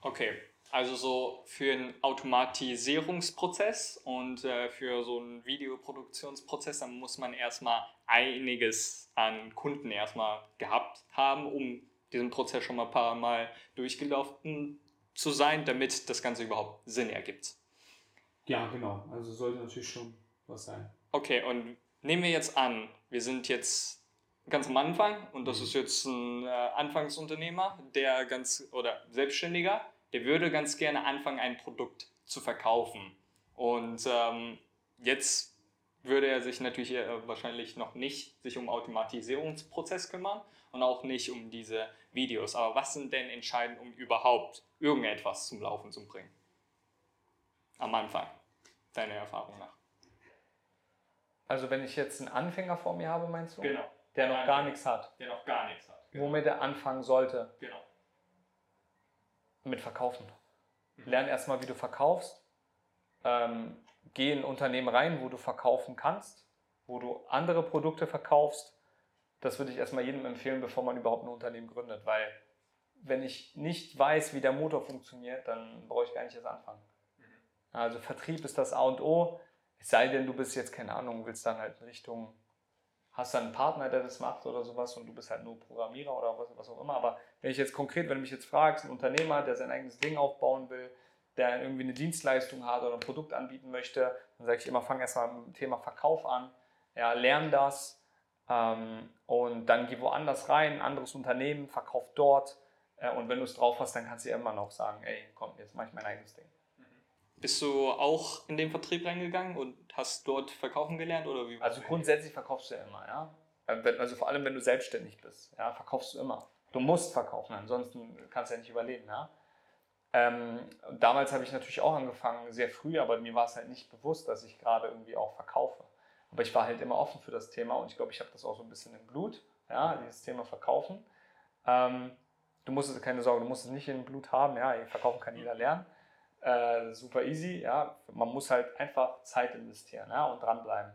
Okay, also so für einen Automatisierungsprozess und äh, für so einen Videoproduktionsprozess, dann muss man erstmal einiges an Kunden erstmal gehabt haben, um diesen Prozess schon mal ein paar Mal durchgelaufen zu sein, damit das Ganze überhaupt Sinn ergibt. Ja, genau. Also sollte natürlich schon was sein. Okay, und nehmen wir jetzt an, wir sind jetzt ganz am Anfang und das ist jetzt ein äh, Anfangsunternehmer, der ganz oder Selbstständiger, der würde ganz gerne anfangen, ein Produkt zu verkaufen. Und ähm, jetzt würde er sich natürlich äh, wahrscheinlich noch nicht sich um Automatisierungsprozess kümmern und auch nicht um diese Videos. Aber was sind denn entscheidend, um überhaupt irgendetwas zum Laufen zu bringen? Am Anfang, deiner Erfahrung nach. Also wenn ich jetzt einen Anfänger vor mir habe, meinst du? Genau. Der noch gar nichts hat. Der noch gar nichts hat. Womit er anfangen sollte? Genau. Mit Verkaufen. Mhm. Lern erstmal, wie du verkaufst. Ähm, geh in ein Unternehmen rein, wo du verkaufen kannst, wo du andere Produkte verkaufst. Das würde ich erstmal jedem empfehlen, bevor man überhaupt ein Unternehmen gründet, weil wenn ich nicht weiß, wie der Motor funktioniert, dann brauche ich gar nicht erst anfangen. Also Vertrieb ist das A und O. Es sei denn, du bist jetzt, keine Ahnung, willst dann halt in Richtung, hast dann einen Partner, der das macht oder sowas und du bist halt nur Programmierer oder was, was auch immer. Aber wenn ich jetzt konkret, wenn du mich jetzt fragst, ein Unternehmer, der sein eigenes Ding aufbauen will, der irgendwie eine Dienstleistung hat oder ein Produkt anbieten möchte, dann sage ich immer, fang erstmal mit dem Thema Verkauf an. Ja, lern das und dann geh woanders rein, ein anderes Unternehmen, verkauf dort. Äh, und wenn du es drauf hast, dann kannst du ja immer noch sagen, ey, komm, jetzt mache ich mein eigenes Ding. Bist du auch in den Vertrieb reingegangen und hast dort verkaufen gelernt oder wie? Also grundsätzlich verkaufst du ja immer, ja. Äh, Also vor allem, wenn du selbstständig bist, ja, verkaufst du immer. Du musst verkaufen, ansonsten kannst du ja nicht überleben, ja. Ähm, damals habe ich natürlich auch angefangen, sehr früh, aber mir war es halt nicht bewusst, dass ich gerade irgendwie auch verkaufe. Aber ich war halt immer offen für das Thema und ich glaube, ich habe das auch so ein bisschen im Blut, ja, dieses Thema Verkaufen. Ähm, du musst es, keine Sorge, du musst es nicht im Blut haben, ja, verkaufen kann jeder lernen. Äh, super easy, ja. Man muss halt einfach Zeit investieren ja, und dranbleiben.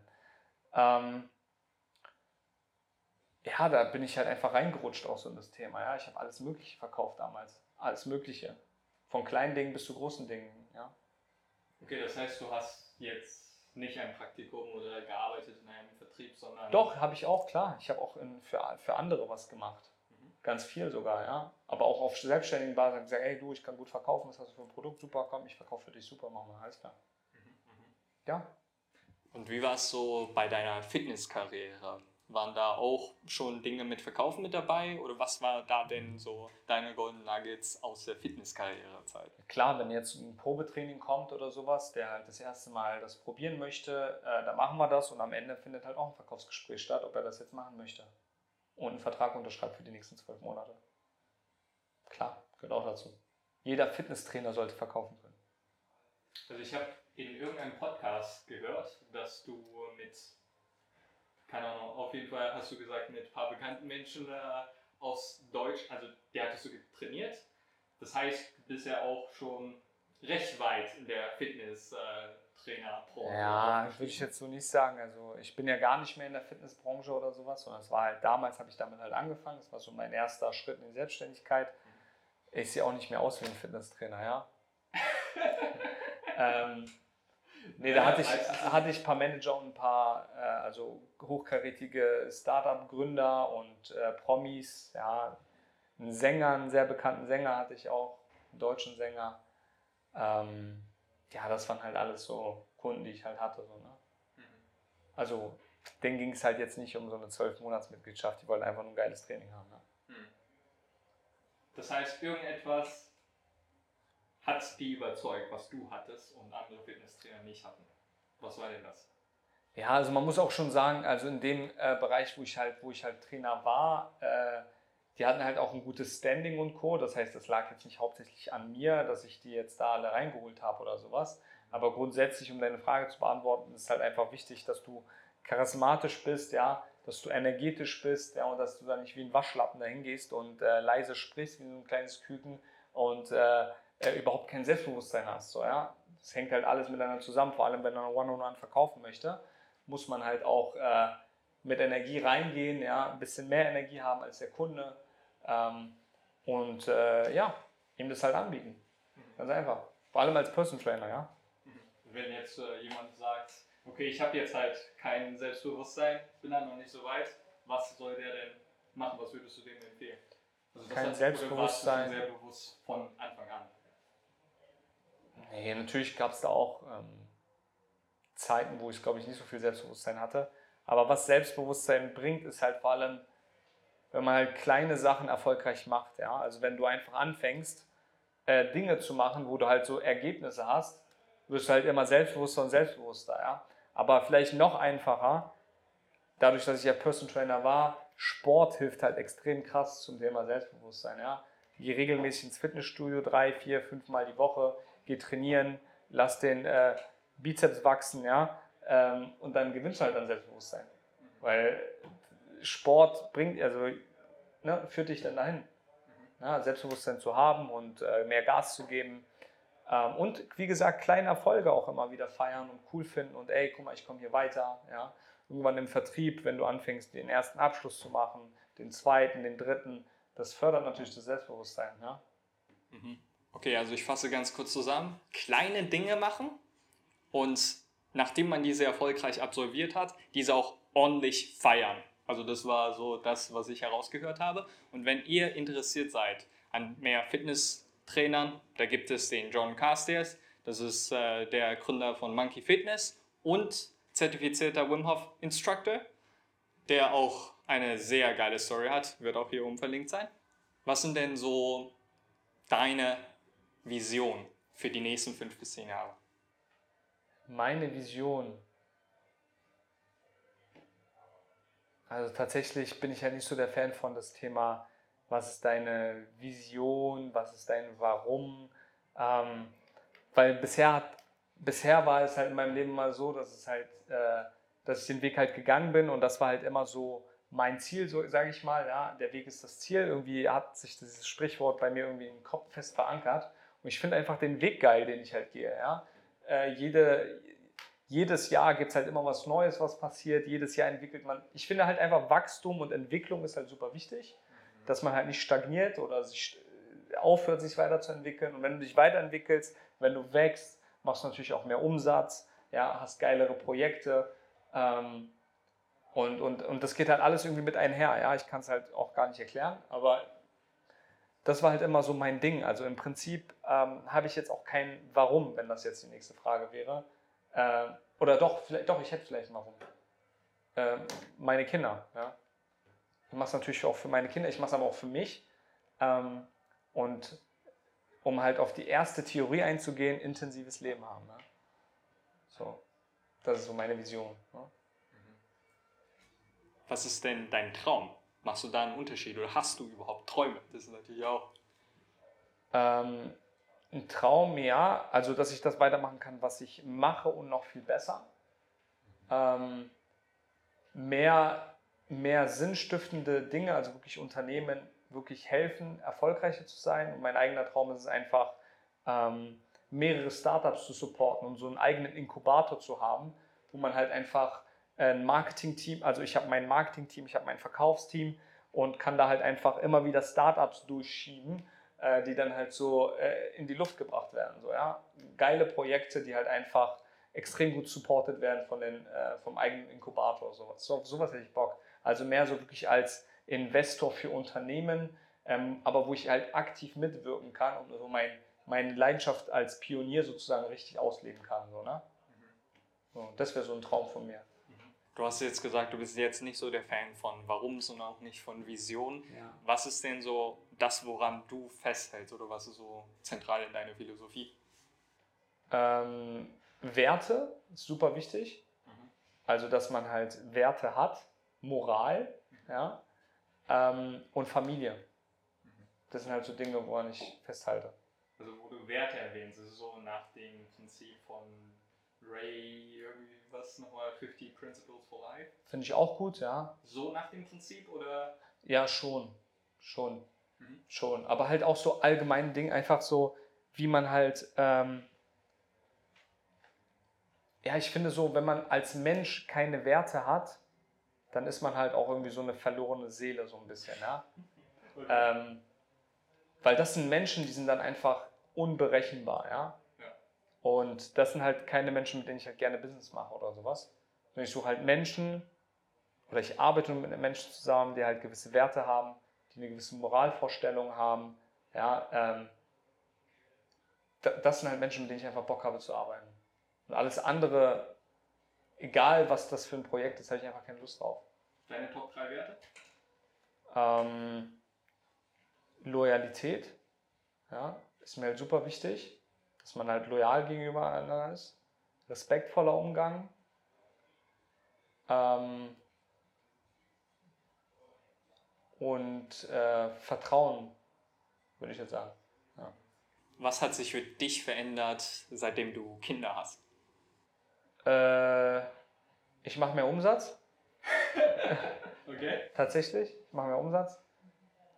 Ähm, ja, da bin ich halt einfach reingerutscht auch so in das Thema. Ja. Ich habe alles Mögliche verkauft damals. Alles Mögliche. Von kleinen Dingen bis zu großen Dingen. Ja. Okay, das heißt, du hast jetzt nicht ein Praktikum oder gearbeitet in einem Vertrieb, sondern. Doch, habe ich auch, klar. Ich habe auch in, für, für andere was gemacht. Ganz viel sogar, ja. Aber auch auf selbstständigen Basis gesagt, hey du, ich kann gut verkaufen, was hast du für ein Produkt? Super, komm, ich verkaufe für dich, super, machen wir, alles klar. Ja, Und wie war es so bei deiner Fitnesskarriere? Waren da auch schon Dinge mit Verkaufen mit dabei oder was war da denn so deine Golden Nuggets aus der Fitnesskarrierezeit? Klar, wenn jetzt ein Probetraining kommt oder sowas, der halt das erste Mal das probieren möchte, äh, dann machen wir das und am Ende findet halt auch ein Verkaufsgespräch statt, ob er das jetzt machen möchte. Und einen Vertrag unterschreibt für die nächsten zwölf Monate. Klar, gehört auch dazu. Jeder Fitnesstrainer sollte verkaufen können. Also ich habe in irgendeinem Podcast gehört, dass du mit, keine Ahnung, auf jeden Fall hast du gesagt, mit ein paar bekannten Menschen äh, aus Deutsch, also die hattest du trainiert. Das heißt, du bist ja auch schon recht weit in der Fitness-Trainer-Branche. Ja, würde ich jetzt so nicht sagen. Also ich bin ja gar nicht mehr in der Fitnessbranche oder sowas, sondern es war halt damals habe ich damit halt angefangen. Das war so mein erster Schritt in die Selbstständigkeit. Ich sehe auch nicht mehr aus wie ein Fitnesstrainer, ja. ähm, nee, da Ja, hatte ich, hatte ich ein paar Manager und ein paar äh, also hochkarätige Startup-Gründer und äh, Promis, ja. Einen Sänger, einen sehr bekannten Sänger hatte ich auch, einen deutschen Sänger. Ähm, ja, das waren halt alles so Kunden, die ich halt hatte. So, ne? Also denen ging es halt jetzt nicht um so eine 12-Monats-Mitgliedschaft, die wollten einfach nur ein geiles Training haben. Ne? Das heißt, irgendetwas hat die überzeugt, was du hattest und andere Fitnesstrainer nicht hatten. Was war denn das? Ja, also man muss auch schon sagen, also in dem äh, Bereich, wo ich halt, wo ich halt Trainer war, äh, die hatten halt auch ein gutes Standing und Co. Das heißt, das lag jetzt nicht hauptsächlich an mir, dass ich die jetzt da alle reingeholt habe oder sowas. Aber grundsätzlich, um deine Frage zu beantworten, ist halt einfach wichtig, dass du charismatisch bist, ja, dass du energetisch bist, ja, und dass du da nicht wie ein Waschlappen dahin gehst und äh, leise sprichst wie so ein kleines Küken und äh, äh, überhaupt kein Selbstbewusstsein hast. So, ja. Das hängt halt alles miteinander zusammen, vor allem wenn man One-on-One -on -one verkaufen möchte, muss man halt auch äh, mit Energie reingehen, ja, ein bisschen mehr Energie haben als der Kunde ähm, und äh, ja, ihm das halt anbieten. Ganz einfach. Vor allem als Person Trainer, ja. Wenn jetzt äh, jemand sagt, okay, ich habe jetzt halt kein Selbstbewusstsein, bin dann noch nicht so weit, was soll der denn machen? Was würdest du dem empfehlen? Also kein Selbstbewusstsein. Sehr bewusst von Anfang an? Nee, natürlich gab es da auch ähm, Zeiten, wo ich, glaube ich, nicht so viel Selbstbewusstsein hatte. Aber was Selbstbewusstsein bringt, ist halt vor allem, wenn man halt kleine Sachen erfolgreich macht. Ja? Also wenn du einfach anfängst, äh, Dinge zu machen, wo du halt so Ergebnisse hast, wirst du halt immer selbstbewusster und selbstbewusster. Ja? Aber vielleicht noch einfacher, dadurch, dass ich ja Person Trainer war, Sport hilft halt extrem krass zum Thema Selbstbewusstsein. Ja? Geh regelmäßig ins Fitnessstudio, drei, vier, fünf Mal die Woche, geh trainieren, lass den äh, Bizeps wachsen, ja, ähm, und dann gewinnst du halt an Selbstbewusstsein. Weil Sport bringt, also ne, führt dich dann dahin, ja, Selbstbewusstsein zu haben und äh, mehr Gas zu geben. Ähm, und wie gesagt, kleine Erfolge auch immer wieder feiern und cool finden und ey, guck mal, ich komme hier weiter. Ja. Irgendwann im Vertrieb, wenn du anfängst, den ersten Abschluss zu machen, den zweiten, den dritten, das fördert natürlich das Selbstbewusstsein. Ja. Okay, also ich fasse ganz kurz zusammen. Kleine Dinge machen und nachdem man diese erfolgreich absolviert hat, diese auch ordentlich feiern. Also das war so das, was ich herausgehört habe. Und wenn ihr interessiert seid an mehr Fitnesstrainern, da gibt es den John Carstairs, das ist äh, der Gründer von Monkey Fitness und zertifizierter Wim Hof Instructor, der auch eine sehr geile Story hat, wird auch hier oben verlinkt sein. Was sind denn so deine Vision für die nächsten fünf bis zehn Jahre? Meine Vision. Also tatsächlich bin ich halt nicht so der Fan von das Thema, was ist deine Vision, was ist dein Warum. Ähm, weil bisher, bisher war es halt in meinem Leben mal so, dass es halt, äh, dass ich den Weg halt gegangen bin und das war halt immer so mein Ziel, so sage ich mal. Ja, der Weg ist das Ziel. Irgendwie hat sich dieses Sprichwort bei mir irgendwie im Kopf fest verankert. Und ich finde einfach den Weg geil, den ich halt gehe. Ja? Äh, jede, jedes Jahr gibt es halt immer was Neues, was passiert. Jedes Jahr entwickelt man. Ich finde halt einfach Wachstum und Entwicklung ist halt super wichtig, dass man halt nicht stagniert oder sich äh, aufhört, sich weiterzuentwickeln. Und wenn du dich weiterentwickelst, wenn du wächst, machst du natürlich auch mehr Umsatz, ja, hast geilere Projekte. Ähm, und, und, und das geht halt alles irgendwie mit einher. Ja, ich kann es halt auch gar nicht erklären, aber das war halt immer so mein Ding. Also im Prinzip ähm, habe ich jetzt auch kein Warum, wenn das jetzt die nächste Frage wäre. Ähm, oder doch, vielleicht, doch, ich hätte vielleicht ein Warum. Ähm, meine Kinder, ja. Ich mache es natürlich auch für meine Kinder, ich mache es aber auch für mich. Ähm, und um halt auf die erste Theorie einzugehen, intensives Leben haben. Ne? So, das ist so meine Vision. Ne? Was ist denn dein Traum? Machst du da einen Unterschied oder hast du überhaupt Träume? Das ist natürlich auch. Ähm, ein Traum, ja. Also, dass ich das weitermachen kann, was ich mache und noch viel besser. Ähm, mehr, mehr sinnstiftende Dinge, also wirklich Unternehmen wirklich helfen, erfolgreicher zu sein. Und mein eigener Traum ist es einfach, ähm, mehrere Startups zu supporten und so einen eigenen Inkubator zu haben, wo man halt einfach ein Marketing-Team, also ich habe mein Marketing-Team, ich habe mein Verkaufsteam und kann da halt einfach immer wieder Startups durchschieben, äh, die dann halt so äh, in die Luft gebracht werden. So, ja? Geile Projekte, die halt einfach extrem gut supported werden von den, äh, vom eigenen Inkubator. Sowas. So, sowas hätte ich Bock. Also mehr so wirklich als Investor für Unternehmen, ähm, aber wo ich halt aktiv mitwirken kann und so mein meine Leidenschaft als Pionier sozusagen richtig ausleben kann. So, ne? so, das wäre so ein Traum von mir. Du hast jetzt gesagt, du bist jetzt nicht so der Fan von Warum, sondern auch nicht von Vision. Ja. Was ist denn so das, woran du festhältst oder was ist so zentral in deiner Philosophie? Ähm, Werte super wichtig. Also, dass man halt Werte hat, Moral ja, ähm, und Familie. Das sind halt so Dinge, woran ich festhalte. Also wo du Werte erwähnst, ist es so nach dem Prinzip von Ray, irgendwie was nochmal, 50 Principles for Life. Finde ich auch gut, ja. So nach dem Prinzip oder? Ja, schon. Schon. Mhm. Schon. Aber halt auch so allgemeine Dinge, einfach so, wie man halt. Ähm, ja, ich finde so, wenn man als Mensch keine Werte hat, dann ist man halt auch irgendwie so eine verlorene Seele, so ein bisschen, ja. Ähm, weil das sind Menschen, die sind dann einfach unberechenbar, ja. Und das sind halt keine Menschen, mit denen ich halt gerne Business mache oder sowas. Sondern ich suche halt Menschen, oder ich arbeite mit Menschen zusammen, die halt gewisse Werte haben, die eine gewisse Moralvorstellung haben, ja. Ähm, da- das sind halt Menschen, mit denen ich einfach Bock habe zu arbeiten. Und alles andere, egal was das für ein Projekt ist, habe ich einfach keine Lust drauf. Deine Top 3 Werte? Ähm, Loyalität, ja, ist mir halt super wichtig, dass man halt loyal gegenüber einander ist. Respektvoller Umgang. Ähm, und äh, Vertrauen, würde ich jetzt sagen. Was hat sich für dich verändert, seitdem du Kinder hast? Äh, ich mache mehr Umsatz, Okay. tatsächlich. Ich mache mehr Umsatz,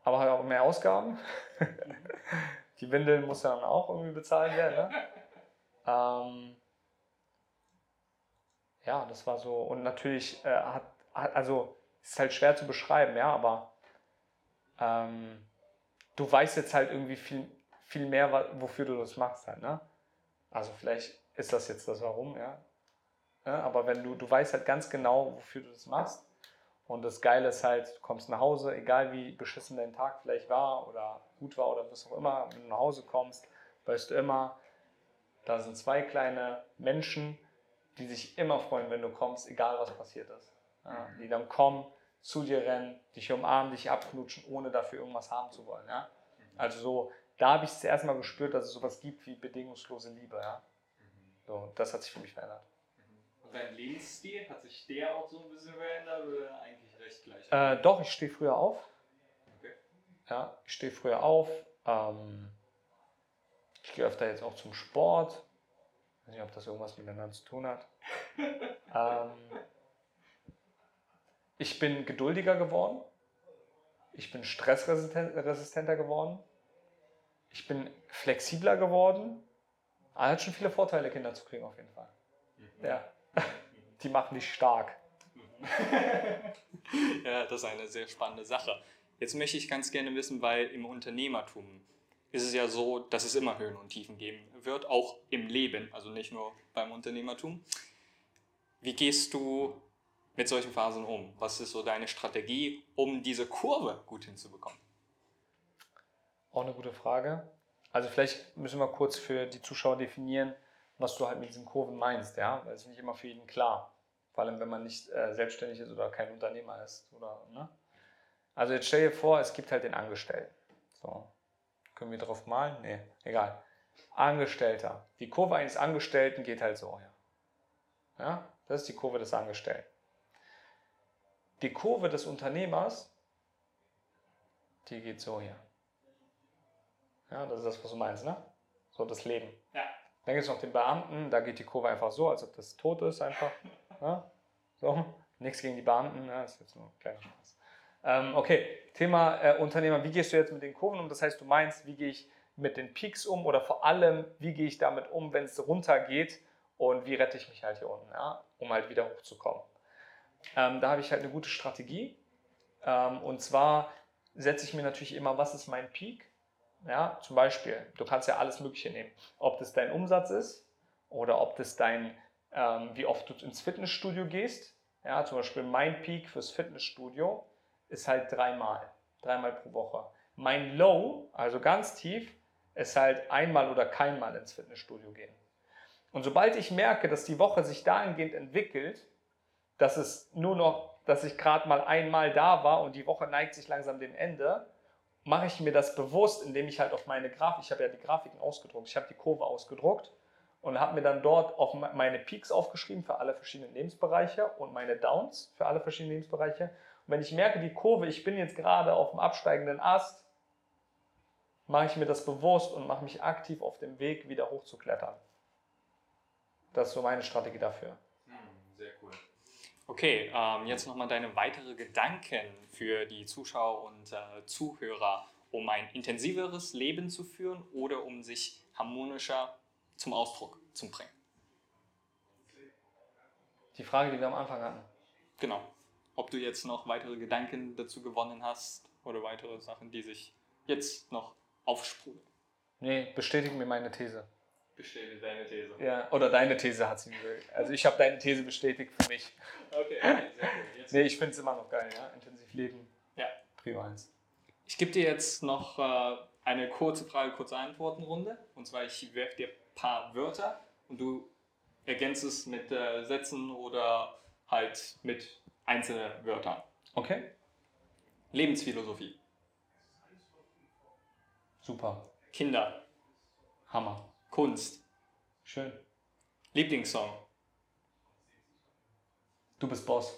aber habe auch mehr Ausgaben. Die Windeln muss dann auch irgendwie bezahlt werden. Ne? Ähm, ja, das war so. Und natürlich äh, hat, hat, also ist halt schwer zu beschreiben, ja, aber ähm, du weißt jetzt halt irgendwie viel, viel mehr, wofür du das machst halt, ne? Also vielleicht ist das jetzt das Warum, ja. ja aber wenn du, du weißt halt ganz genau, wofür du das machst. Und das Geile ist halt, du kommst nach Hause, egal wie beschissen dein Tag vielleicht war oder gut war oder was auch immer, wenn du nach Hause kommst, weißt du immer, da sind zwei kleine Menschen, die sich immer freuen, wenn du kommst, egal was passiert ist. Ja, die dann kommen, zu dir rennen, dich umarmen, dich abknutschen, ohne dafür irgendwas haben zu wollen. Ja? Also so, da habe ich es erst mal gespürt, dass es sowas gibt wie bedingungslose Liebe. Ja? So, das hat sich für mich verändert. Dein Lebensstil, hat sich der auch so ein bisschen verändert oder eigentlich recht gleich? Äh, doch, ich stehe früher auf. Okay. Ja, ich stehe früher auf. Ähm, ich gehe öfter jetzt auch zum Sport. Ich weiß nicht, ob das irgendwas miteinander zu tun hat. ähm, ich bin geduldiger geworden. Ich bin stressresistenter geworden. Ich bin flexibler geworden. Ah, hat schon viele Vorteile, Kinder zu kriegen, auf jeden Fall. Ja. Die machen dich stark. Ja, das ist eine sehr spannende Sache. Jetzt möchte ich ganz gerne wissen, weil im Unternehmertum ist es ja so, dass es immer Höhen und Tiefen geben wird, auch im Leben, also nicht nur beim Unternehmertum. Wie gehst du mit solchen Phasen um? Was ist so deine Strategie, um diese Kurve gut hinzubekommen? Auch eine gute Frage. Also vielleicht müssen wir kurz für die Zuschauer definieren, was du halt mit diesen Kurven meinst, ja, weil es ist nicht immer für jeden klar. Vor allem, wenn man nicht äh, selbstständig ist oder kein Unternehmer ist. Oder, ne? Also jetzt stell dir vor, es gibt halt den Angestellten. So. Können wir drauf malen? Nee, egal. Angestellter. Die Kurve eines Angestellten geht halt so, ja. Ja, das ist die Kurve des Angestellten. Die Kurve des Unternehmers, die geht so hier. Ja, das ist das, was du meinst, ne? So das Leben. Dann gibt es noch den Beamten, da geht die Kurve einfach so, als ob das tot ist, einfach. Ja? So, nichts gegen die Beamten, ja, das ist jetzt nur ein kleiner Spaß. Ähm, okay, Thema äh, Unternehmer, wie gehst du jetzt mit den Kurven um? Das heißt, du meinst, wie gehe ich mit den Peaks um oder vor allem, wie gehe ich damit um, wenn es runtergeht und wie rette ich mich halt hier unten, ja? um halt wieder hochzukommen. Ähm, da habe ich halt eine gute Strategie. Ähm, und zwar setze ich mir natürlich immer, was ist mein Peak? Ja, zum Beispiel, du kannst ja alles Mögliche nehmen. Ob das dein Umsatz ist oder ob das dein, ähm, wie oft du ins Fitnessstudio gehst. Ja, zum Beispiel mein Peak fürs Fitnessstudio ist halt dreimal, dreimal pro Woche. Mein Low, also ganz tief, ist halt einmal oder keinmal ins Fitnessstudio gehen. Und sobald ich merke, dass die Woche sich dahingehend entwickelt, dass es nur noch, dass ich gerade mal einmal da war und die Woche neigt sich langsam dem Ende, mache ich mir das bewusst, indem ich halt auf meine Grafik, ich habe ja die Grafiken ausgedruckt, ich habe die Kurve ausgedruckt und habe mir dann dort auch meine Peaks aufgeschrieben für alle verschiedenen Lebensbereiche und meine Downs für alle verschiedenen Lebensbereiche. Und wenn ich merke, die Kurve, ich bin jetzt gerade auf dem absteigenden Ast, mache ich mir das bewusst und mache mich aktiv auf dem Weg, wieder hochzuklettern. Das ist so meine Strategie dafür. Okay, ähm, jetzt nochmal deine weitere Gedanken für die Zuschauer und äh, Zuhörer, um ein intensiveres Leben zu führen oder um sich harmonischer zum Ausdruck zu bringen. Die Frage, die wir am Anfang hatten. Genau. Ob du jetzt noch weitere Gedanken dazu gewonnen hast oder weitere Sachen, die sich jetzt noch aufsprudeln. Nee, bestätigen mir meine These. Bestätigt deine These. Ja, oder deine These hat sie mir. Also ich habe deine These bestätigt für mich. Okay, sehr gut. Nee, ich finde es immer noch geil, ja. Intensiv leben. Ja. Prio 1. Ich gebe dir jetzt noch äh, eine kurze Frage, kurze Antwortenrunde. Und zwar, ich werfe dir ein paar Wörter und du ergänzt es mit äh, Sätzen oder halt mit einzelnen Wörtern. Okay? Lebensphilosophie, Super. Kinder, Hammer. Kunst, Schön. Lieblingssong, Du bist Boss.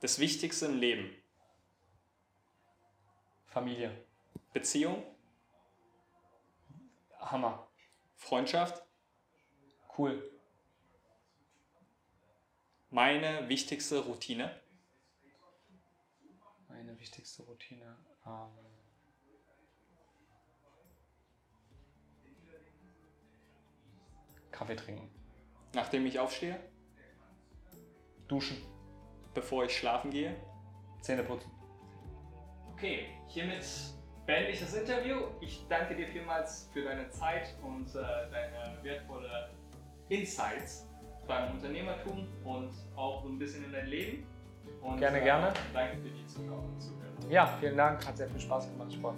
das Wichtigste im Leben, Familie. Beziehung, Hammer. Freundschaft, Cool. meine wichtigste Routine, Meine wichtigste Routine. Ähm, Kaffee trinken. nachdem ich aufstehe, Duschen. bevor ich schlafen gehe. Zähne putzen. Okay, hiermit beende ich das Interview. Ich danke dir vielmals für deine Zeit und äh, deine wertvolle Insights beim Unternehmertum und auch so ein bisschen in dein Leben. Und, Gerne, äh, gerne. Danke für die Zuschauer und Zuhörer. Ja, vielen Dank. Hat sehr viel Spaß gemacht. Sport.